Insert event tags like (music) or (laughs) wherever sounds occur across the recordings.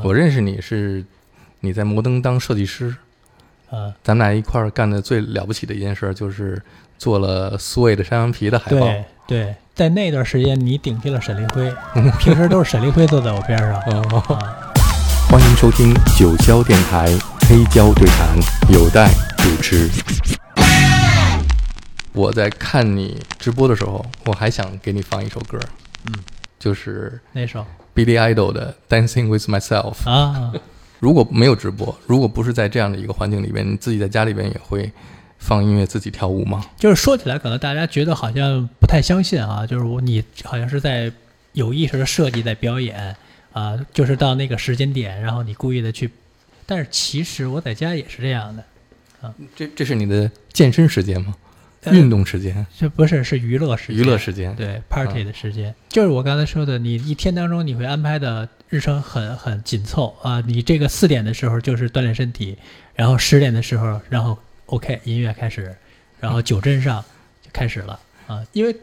我认识你是你在摩登当设计师，嗯，咱们俩一块儿干的最了不起的一件事就是做了苏卫的山羊皮的海报。对对，在那段时间你顶替了沈立辉，平时都是沈立辉坐在我边上。哦，啊，(laughs) 欢迎收听九霄电台黑胶对谈，有待主持。我在看你直播的时候，我还想给你放一首歌，嗯，就是那首 Billy Idol 的《Dancing with Myself》。啊，如果没有直播，如果不是在这样的一个环境里边，你自己在家里边也会放音乐自己跳舞吗？就是说起来，可能大家觉得好像不太相信啊，就是我你好像是在有意识的设计在表演啊，就是到那个时间点，然后你故意的去，但是其实我在家也是这样的啊，这这是你的健身时间吗？呃运动时间、这不是是娱乐时间，娱乐时间？对 party 的时间，就是我刚才说的，你一天当中你会安排的日程很很紧凑啊。你这个四点的时候就是锻炼身体，然后十点的时候，然后 OK 音乐开始，然后酒镇上就开始了啊。因为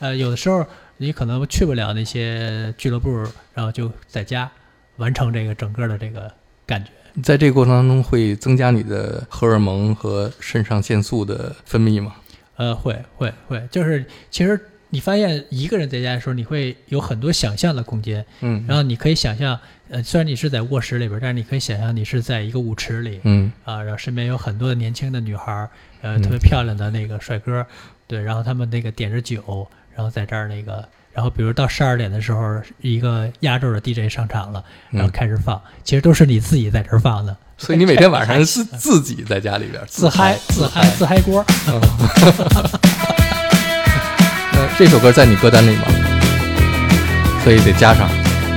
呃有的时候你可能去不了那些俱乐部，然后就在家完成这个整个的这个感觉。在这个过程当中，会增加你的荷尔蒙和肾上腺素的分泌吗？呃，会会会，就是其实你发现一个人在家的时候，你会有很多想象的空间。嗯，然后你可以想象，呃，虽然你是在卧室里边，但是你可以想象你是在一个舞池里嗯。啊，然后身边有很多的年轻的女孩儿，呃，嗯特别漂亮的那个帅哥，对，然后他们那个点着酒，然后在这儿那个，然后比如到十二点的时候，一个压轴的 DJ 上场了，然后嗯，开始放，其实都是你自己在这儿放的，所以你每天晚上是自己在家里边自嗨自嗨自嗨锅，那这首歌在你歌单里吗？所以得加上。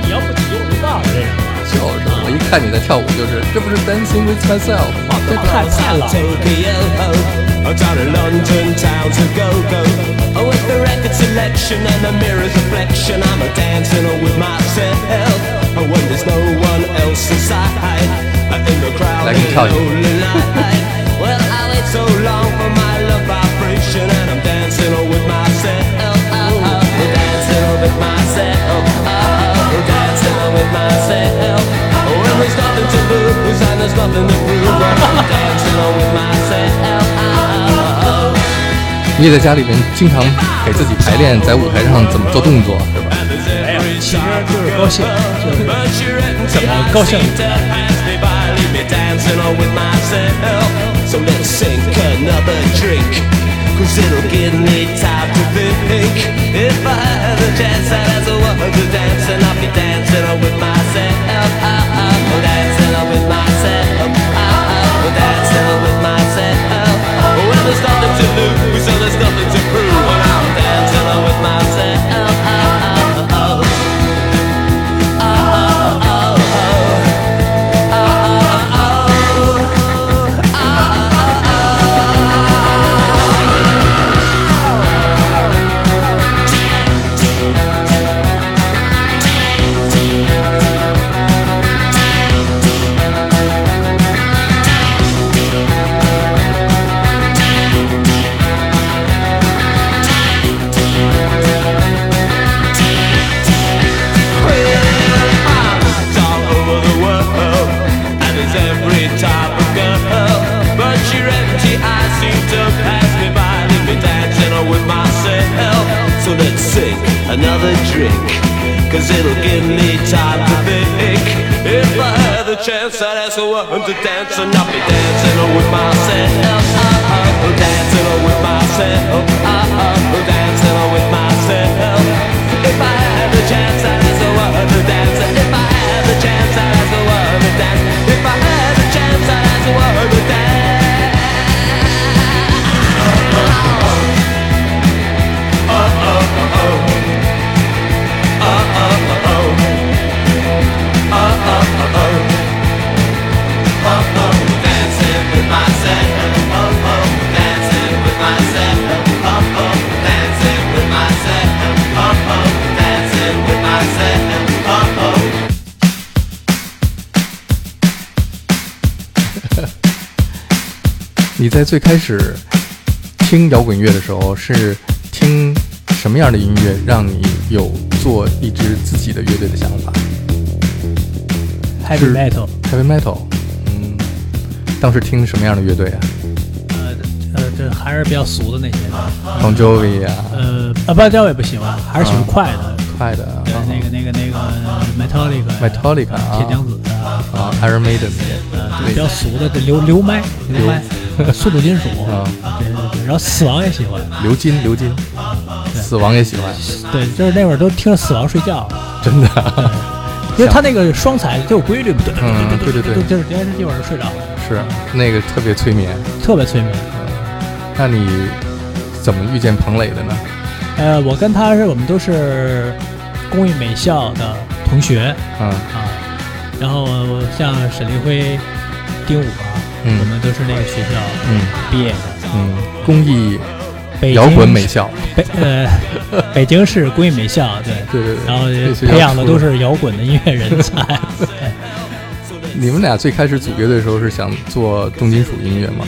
你要不提我就忘了这人了，就是，我一看你在跳舞，就是这不是 Dancing with Myself 吗？这太太老了。Tokyo, oh, down in London town to go go. Oh, with the record selection and the mirror's reflection, I'm a dancing with myself. Oh, when there's no one else inside, 来给你跳一个。你也在家里面经常给自己排练，在舞台上怎么做动作，是吧？没有，其实就是高兴，怎么高兴。So let's sink another drink. Cause it'll give me time to think. If I had a chance I'd ask a woman to dance And I'll be dancing with myself. Ah, ah, ah. Dancing with myself. Dancing with myself. When there's nothing to lose And there's nothing to prove so I'm the dance and I'll be dancing with my 你在最开始听摇滚乐的时候，是听什么样的音乐让你有做一支自己的乐队的想法？heavy metal，heavy metal。嗯，当时听什么样的乐队啊呃呃，这还是比较俗的那些的。？Bon Jovi 啊，呃，啊，不，这我也不喜欢，还是喜欢快的。快的那个那个那个 Metallica，Metallica 啊。铁娘子啊，啊，Iron Maiden 呃，就比较俗的，这流流麦流麦，(laughs) 速度金属啊。对对对，然后死亡也喜欢，流金，流金，死亡也喜欢，对，就是那会儿都听着死亡睡觉，真的。啊。因为他那个双踩就有规律，对嗯对对对就是电视一会儿就睡着了，是那个特别催眠。特别催眠。那你怎么遇见彭磊的呢？呃，我跟他是我们都是工艺美校的同学。嗯啊，然后像沈立辉、丁武啊，嗯。我们都是那个学校嗯。毕业的。嗯，工艺摇滚美校，北呃，(laughs) 北京市工艺美校对，对对对。然后培养的都是摇滚的音乐人才。(laughs) 你们俩最开始组乐队的时候是想做重金属音乐吗？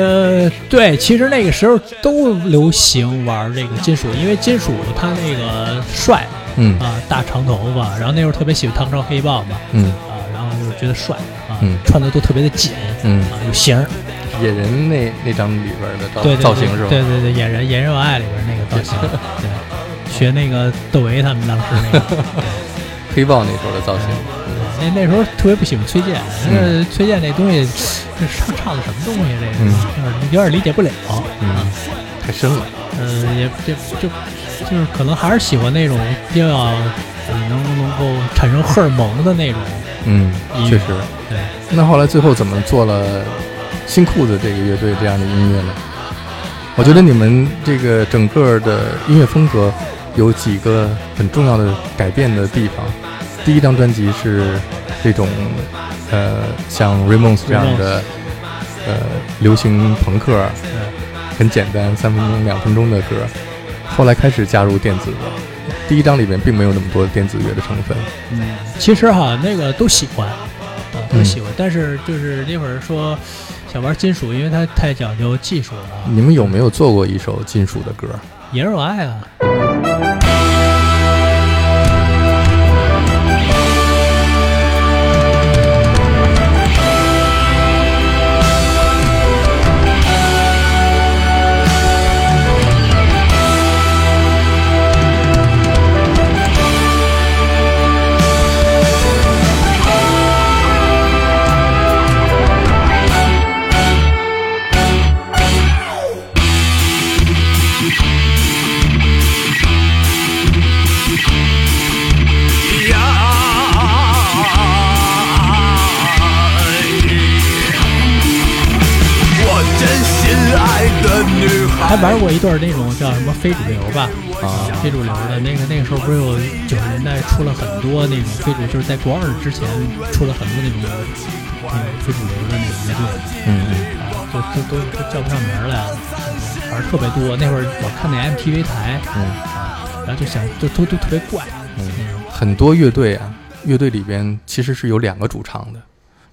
呃，对，其实那个时候都流行玩这个金属，因为金属它那个帅嗯啊，大长头发，然后那时候特别喜欢唐朝黑豹嘛嗯啊，然后就是觉得帅啊嗯，穿的都特别的紧嗯，啊，有型儿。野人那那张里边的造对对对造型是吧？对对对，野人野人有爱里边那个造型，(laughs) 对，学那个窦唯他们当时那个。(laughs) 黑豹那时候的造型。那那时候特别不喜欢崔健，嗯那崔健那东西，这唱唱的什么东西？这个、嗯有点理解不了。嗯，太深了。呃，也就就就是可能还是喜欢那种比较呃能能够产生荷尔蒙的那种嗯，确实。对，那后来最后怎么做了新裤子这个乐队这样的音乐呢？我觉得你们这个整个的音乐风格有几个很重要的改变的地方。第一张专辑是这种呃像 Ramones 这样的呃流行朋克，对很简单，三分钟、两分钟的歌。后来开始加入电子的，第一张里面并没有那么多电子乐的成分。嗯，其实哈那个都喜欢，啊都嗯喜欢，但是就是那会儿说想玩金属，因为它太讲究技术了。你们有没有做过一首金属的歌？也是我爱啊。还玩过一段那种叫什么非主流吧，啊非主流的那个那个时候不是有九十年代出了很多那种非主，就是在国二之前出了很多那种那种非主流的那种乐队嗯嗯。啊，就就都都叫不上名儿来了，反正特别多。那会儿我看那 MTV 台嗯啊，然后就想就都都特别怪嗯。很多乐队啊，乐队里边其实是有两个主唱的，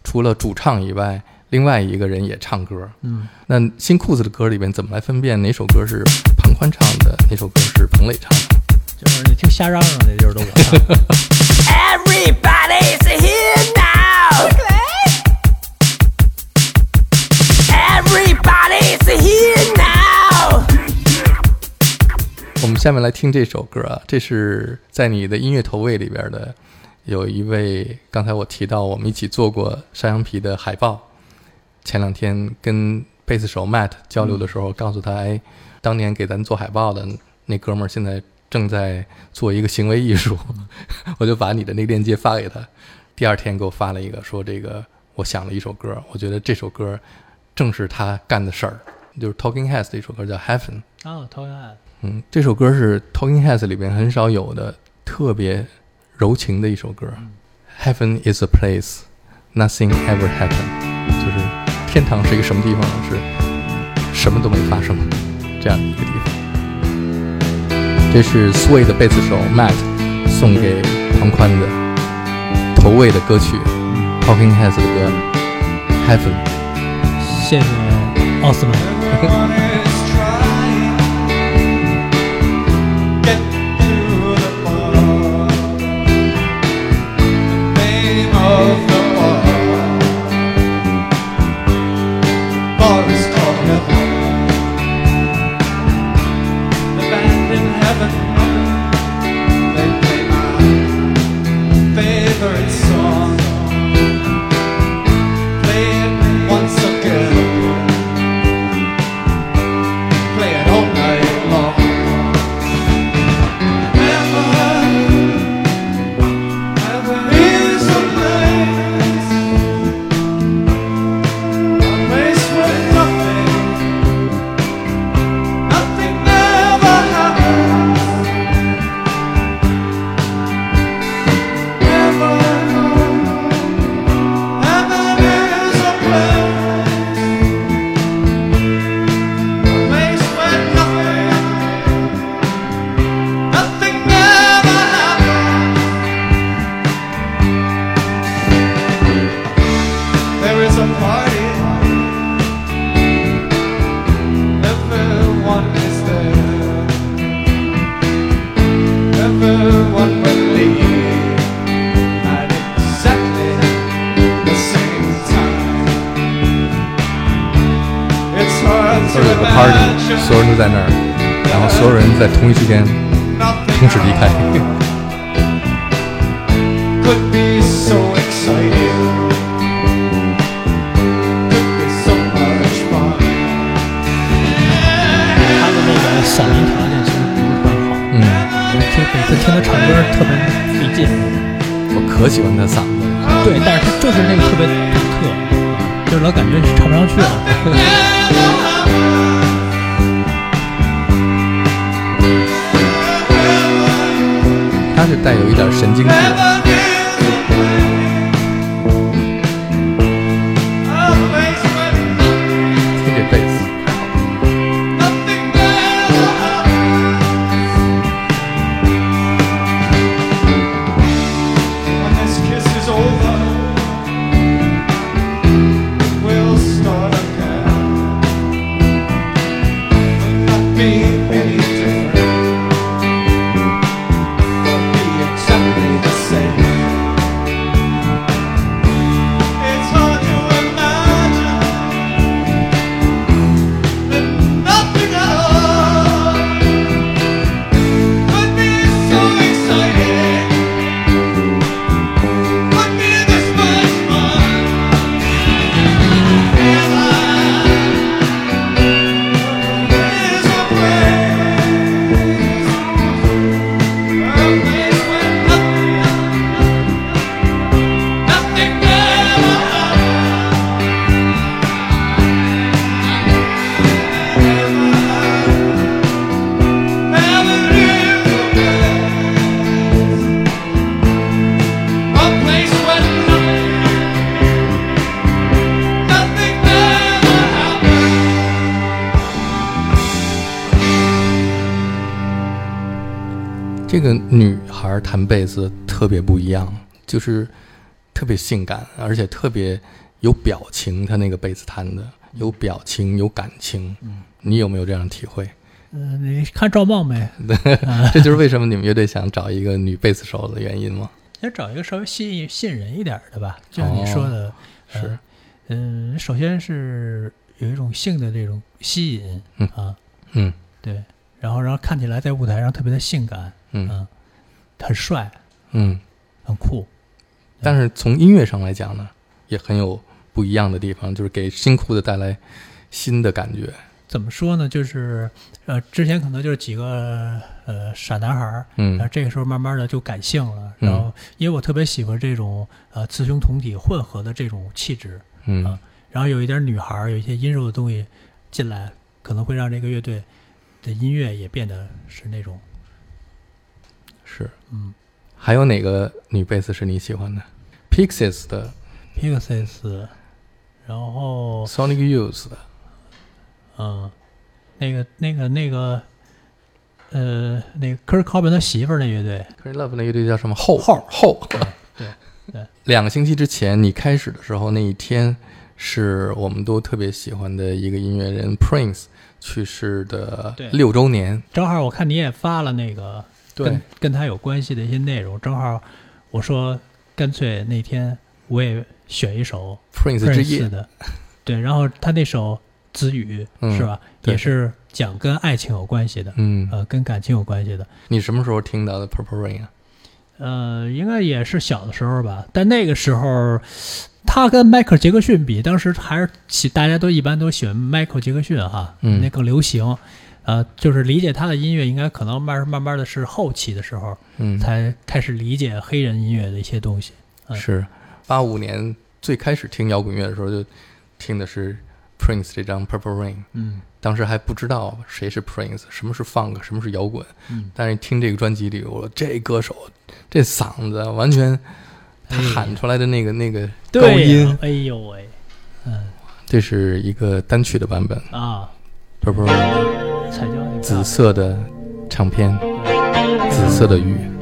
除了主唱以外，另外一个人也唱歌。嗯，那新裤子的歌里边怎么来分辨哪首歌是庞宽唱的，哪首歌是彭磊唱的？就是你听瞎嚷嚷的，就是都我唱的。Everybody's here now. Everybody's here now. 我们下面来听这首歌啊，这是在你的音乐投喂里边的，有一位刚才我提到我们一起做过山羊皮的海报，前两天跟贝斯手 Matt 交流的时候，告诉他，哎，当年给咱做海报的那哥们儿现在正在做一个行为艺术，(laughs) 我就把你的那个链接发给他，第二天给我发了一个说这个我想了一首歌，我觉得这首歌正是他干的事儿，就是 Talking Heads 的一首歌叫 Heaven。哦，讨厌爱。嗯，这首歌是 Talking Heads 里边很少有的特别柔情的一首歌。Heaven is a place nothing ever happened，就是天堂是一个什么地方呢？是什么都没发生这样的一个地方。这是 Sway 的贝斯手 Matt 送给庞宽的投喂的歌曲，Talking Heads 的歌 Heaven。谢谢奥斯曼。都在那儿，然后所有人在同一时间同时离开。(laughs) could be so exciting. Could be so much fun. 他的那个嗓音条件其实不是很好，嗯，听每次听他唱歌特别费劲。我可喜欢他嗓子了。对，但是他就是那个特别独特，就是老感觉唱不上去了。(laughs) 是带有一点神经质，的。孩弹贝斯特别不一样，就是特别性感，而且特别有表情。他那个贝斯弹的有表情，有感情。你有没有这样的体会？嗯、你看赵梦没？(laughs) (laughs) 这就是为什么你们乐队想找一个女贝斯手的原因吗？要找一个稍微吸引吸引人一点的吧，就像你说的，呃是，嗯，首先是有一种性的这种吸引，嗯啊，嗯对，然后然后看起来在舞台上特别的性感，嗯嗯，很帅，嗯。很酷，但是从音乐上来讲呢，也很有不一样的地方，就是给新裤子带来新的感觉。怎么说呢？就是呃，之前可能就是几个呃傻男孩儿，然后嗯这个时候慢慢的就感性了，嗯然后因为我特别喜欢这种呃雌雄同体混合的这种气质，嗯啊然后有一点女孩儿，有一些阴柔的东西进来，可能会让这个乐队的音乐也变得是那种是。嗯还有哪个女贝斯是你喜欢的？Pixies 的、Pixies，然后 Sonic Youth 的，嗯，那个那个那个呃，那个 Kurt Cobain 他媳妇儿那乐队，Kurt Love 那乐队叫什么？后后后。对对对，两个星期之前你开始的时候，那一天是我们都特别喜欢的一个音乐人 Prince 去世的六周年。正好我看你也发了那个跟跟他有关系的一些内容，正好我说干脆那天我也选一首 Prince 之夜，的，对，然后他那首《子语》嗯是吧，也是讲跟爱情有关系的，嗯，呃，跟感情有关系的，你什么时候听到的？Purple Rain 啊？呃，应该也是小的时候吧，但那个时候。他跟迈克尔·杰克逊比，当时还是喜，大家都一般都喜欢迈克尔·杰克逊哈，嗯。那更流行。呃，就是理解他的音乐，应该可能慢慢慢的是后期的时候，嗯，才开始理解黑人音乐的一些东西。嗯。是八五年最开始听摇滚乐的时候，就听的是 Prince 这张 Purple Rain，嗯。当时还不知道谁是 Prince，什么是 Funk，什么是摇滚。嗯，但是听这个专辑里，我这歌手这嗓子完全，他哎喊出来的那个那个高音呀，，哎呦喂，嗯。这是一个单曲的版本啊，，Purple Rain，彩椒紫色的唱片，紫色的雨。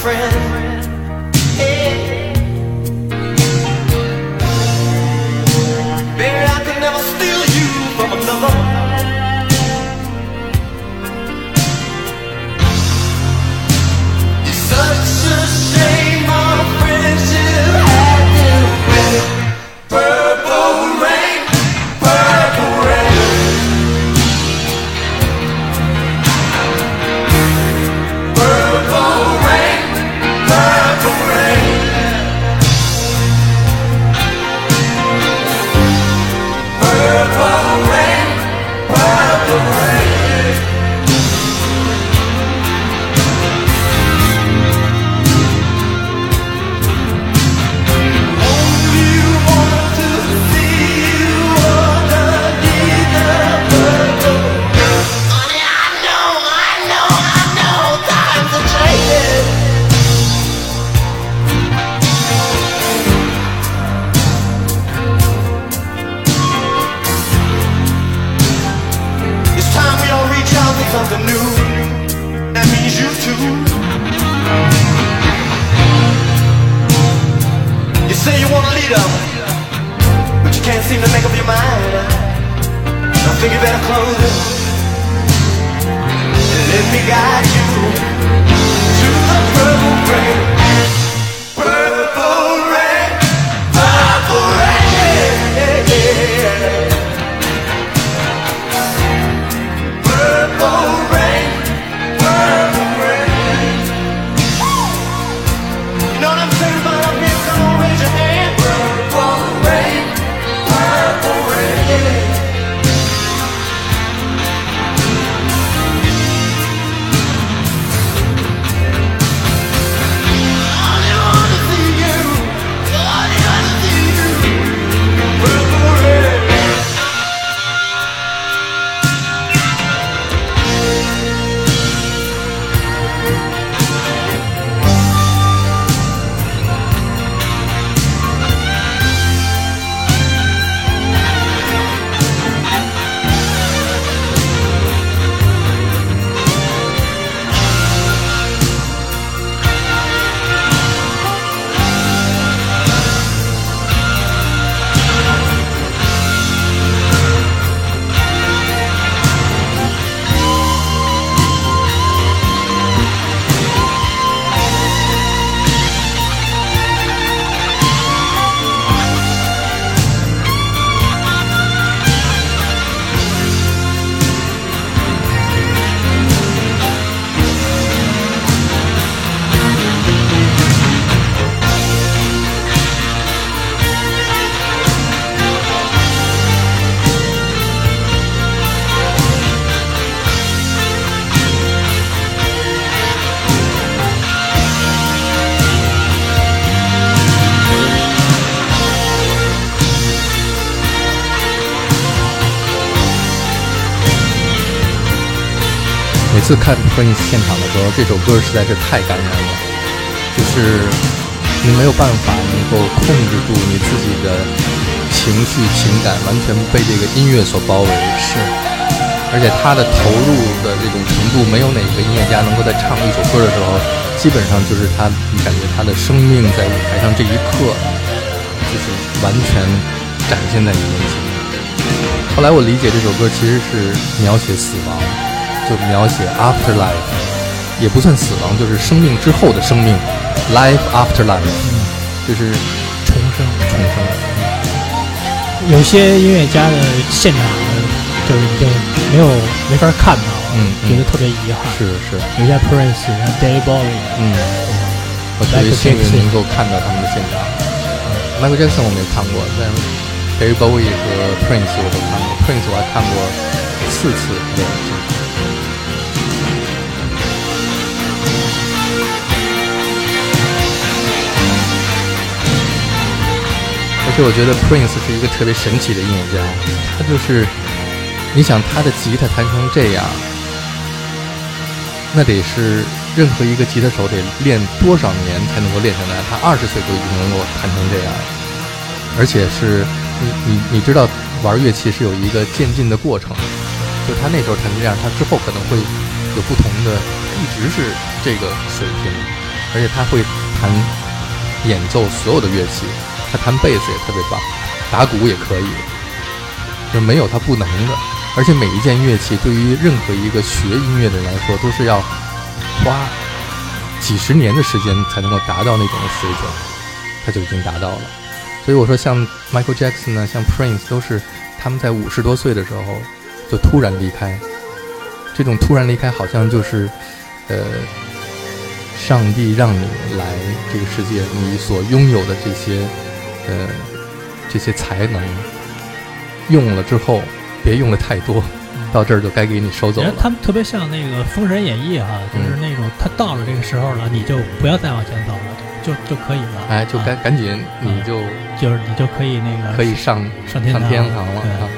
Friend. Hey. 次看 Prince 现场的时候，这首歌实在是太感人了，就是你没有办法能够控制住你自己的情绪情感，完全被这个音乐所包围。是，而且他的投入的这种程度，没有哪个音乐家能够在唱一首歌的时候，基本上就是他，你感觉他的生命在舞台上这一刻，就是完全展现在你面前。后来我理解这首歌其实是描写死亡，就描写 afterlife，也不算死亡，就是生命之后的生命，life after life，嗯就是重生。重生。有些音乐家的现场就是已经没有没法看到了，嗯嗯觉得特别遗憾。是是，有些 Prince，然后 David Bowie，嗯，我特别幸运能够看到他们的现场。Michael Jackson 我没看过，但是 David Bowie 和 Prince 我都看过，Prince 我还看过四次的而且我觉得 Prince 是一个特别神奇的音乐家，他就是，你想他的吉他弹成这样，那得是任何一个吉他手得练多少年才能够练成来？他二十岁就已经能够弹成这样，而且是你你你知道玩乐器是有一个渐进的过程，就他那时候弹成这样，他之后可能会有不同的，一直是这个水平，而且他会弹演奏所有的乐器，他弹贝斯也特别棒，打鼓也可以，就没有他不能的。而且每一件乐器对于任何一个学音乐的人来说，都是要花几十年的时间才能够达到那种水准，他就已经达到了。所以我说，像 Michael Jackson 呢，像 Prince 都是他们在五十多岁的时候就突然离开。这种突然离开，好像就是，呃，上帝让你来这个世界，你所拥有的这些，呃，这些才能，用了之后，别用的太多，到这儿就该给你收走了。人他们特别像那个《封神演义》哈，就是那种他到了这个时候了，你就不要再往前走了，就就可以了。哎，就该啊赶紧，你就就是你就可以那个可以上上上天堂了对啊。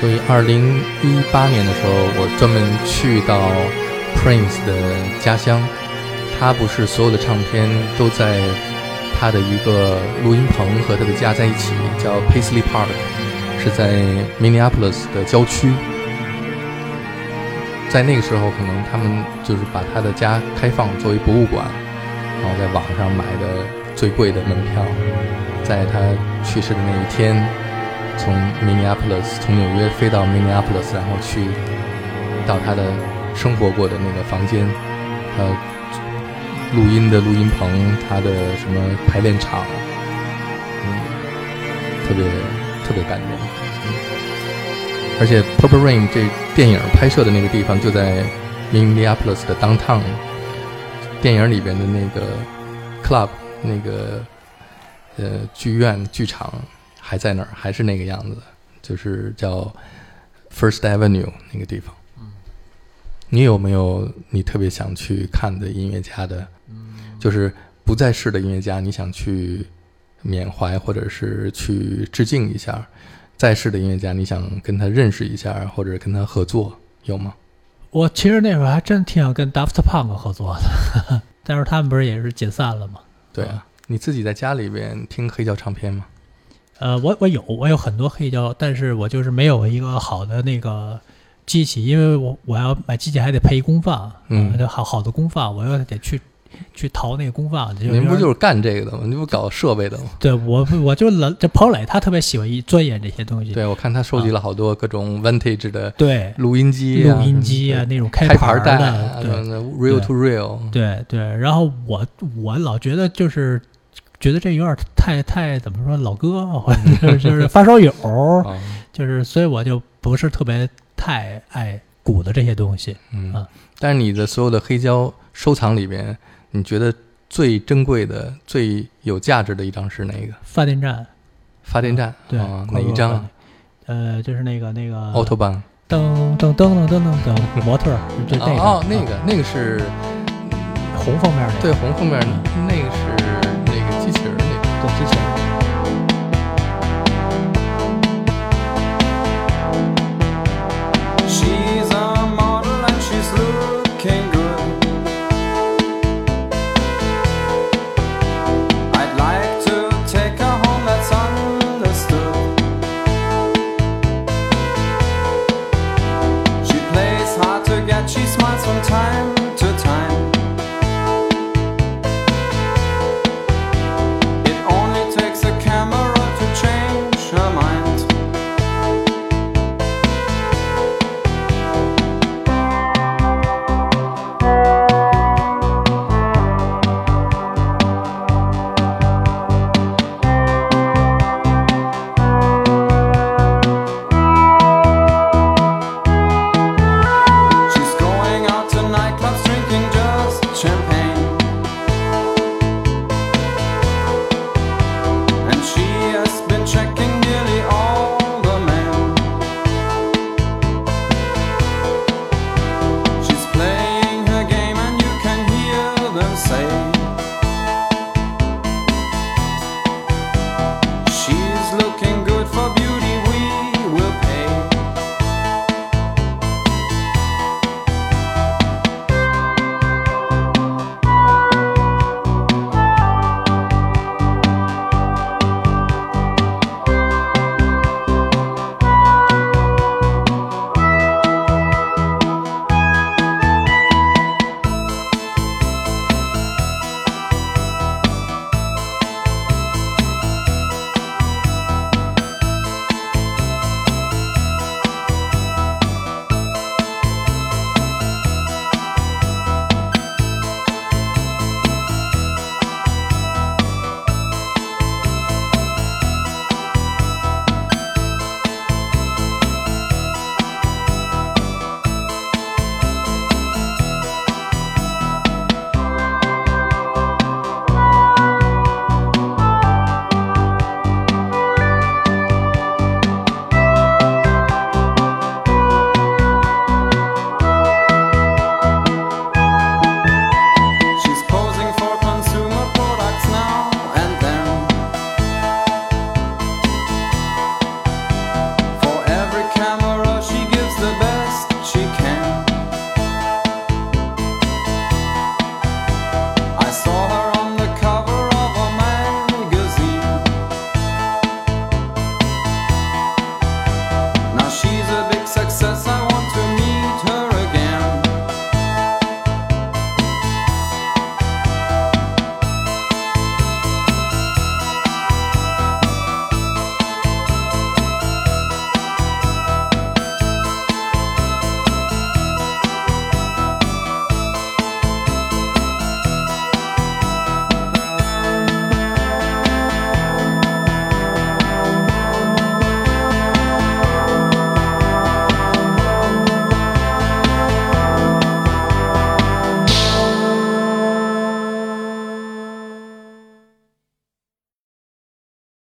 所以，二零一八年的时候，我专门去到 Prince 的家乡。他不是所有的唱片都在他的一个录音棚和他的家在一起，叫 Paisley Park，是在 Minneapolis 的郊区。在那个时候，可能他们就是把他的家开放作为博物馆，然后在网上买的最贵的门票，在他去世的那一天，从 Minneapolis 从纽约飞到 Minneapolis，然后去到他的生活过的那个房间，他录音的录音棚，他的什么排练场，嗯，特别特别感人。而且《Purple Rain》这电影拍摄的那个地方就在 Minneapolis 的 downtown，电影里边的那个 club 那个呃剧院剧场还在那儿，还是那个样子，就是叫 First Avenue 那个地方。嗯你有没有你特别想去看的音乐家的，嗯就是不在世的音乐家，你想去缅怀或者是去致敬一下？在世的音乐家，你想跟他认识一下，或者跟他合作，有吗？我其实那会儿还真挺想跟 Daft Punk 合作的，(laughs) 但是他们不是也是解散了吗？对啊，你自己在家里边听黑胶唱片吗？呃，我我有我有很多黑胶，但是我就是没有一个好的那个机器，因为我我要买机器还得配一功放，嗯呃好好的功放，我又得去去淘那个功放，就您不就是干这个的吗？你不搞设备的吗？对我我就老这彭磊他特别喜欢一钻研这些东西，对，我看他收集了好多各种 vintage 的对录音机啊、录音机啊那种开开盘儿带的 real to real，对对，然后我我老觉得就是觉得这有点太太怎么说老哥，或者 (laughs) 就是发烧友，啊，就是所以我就不是特别太爱鼓的这些东西。嗯啊。但是你的所有的黑胶收藏里边，你觉得最珍贵的、最有价值的一张是哪个？发电站，发电站对，哪一张？呃，就是那个那个 Autobahn 噔噔噔噔噔噔噔模特儿，就那个哦，那啊个那个是红封面的，对红封面，那个是那个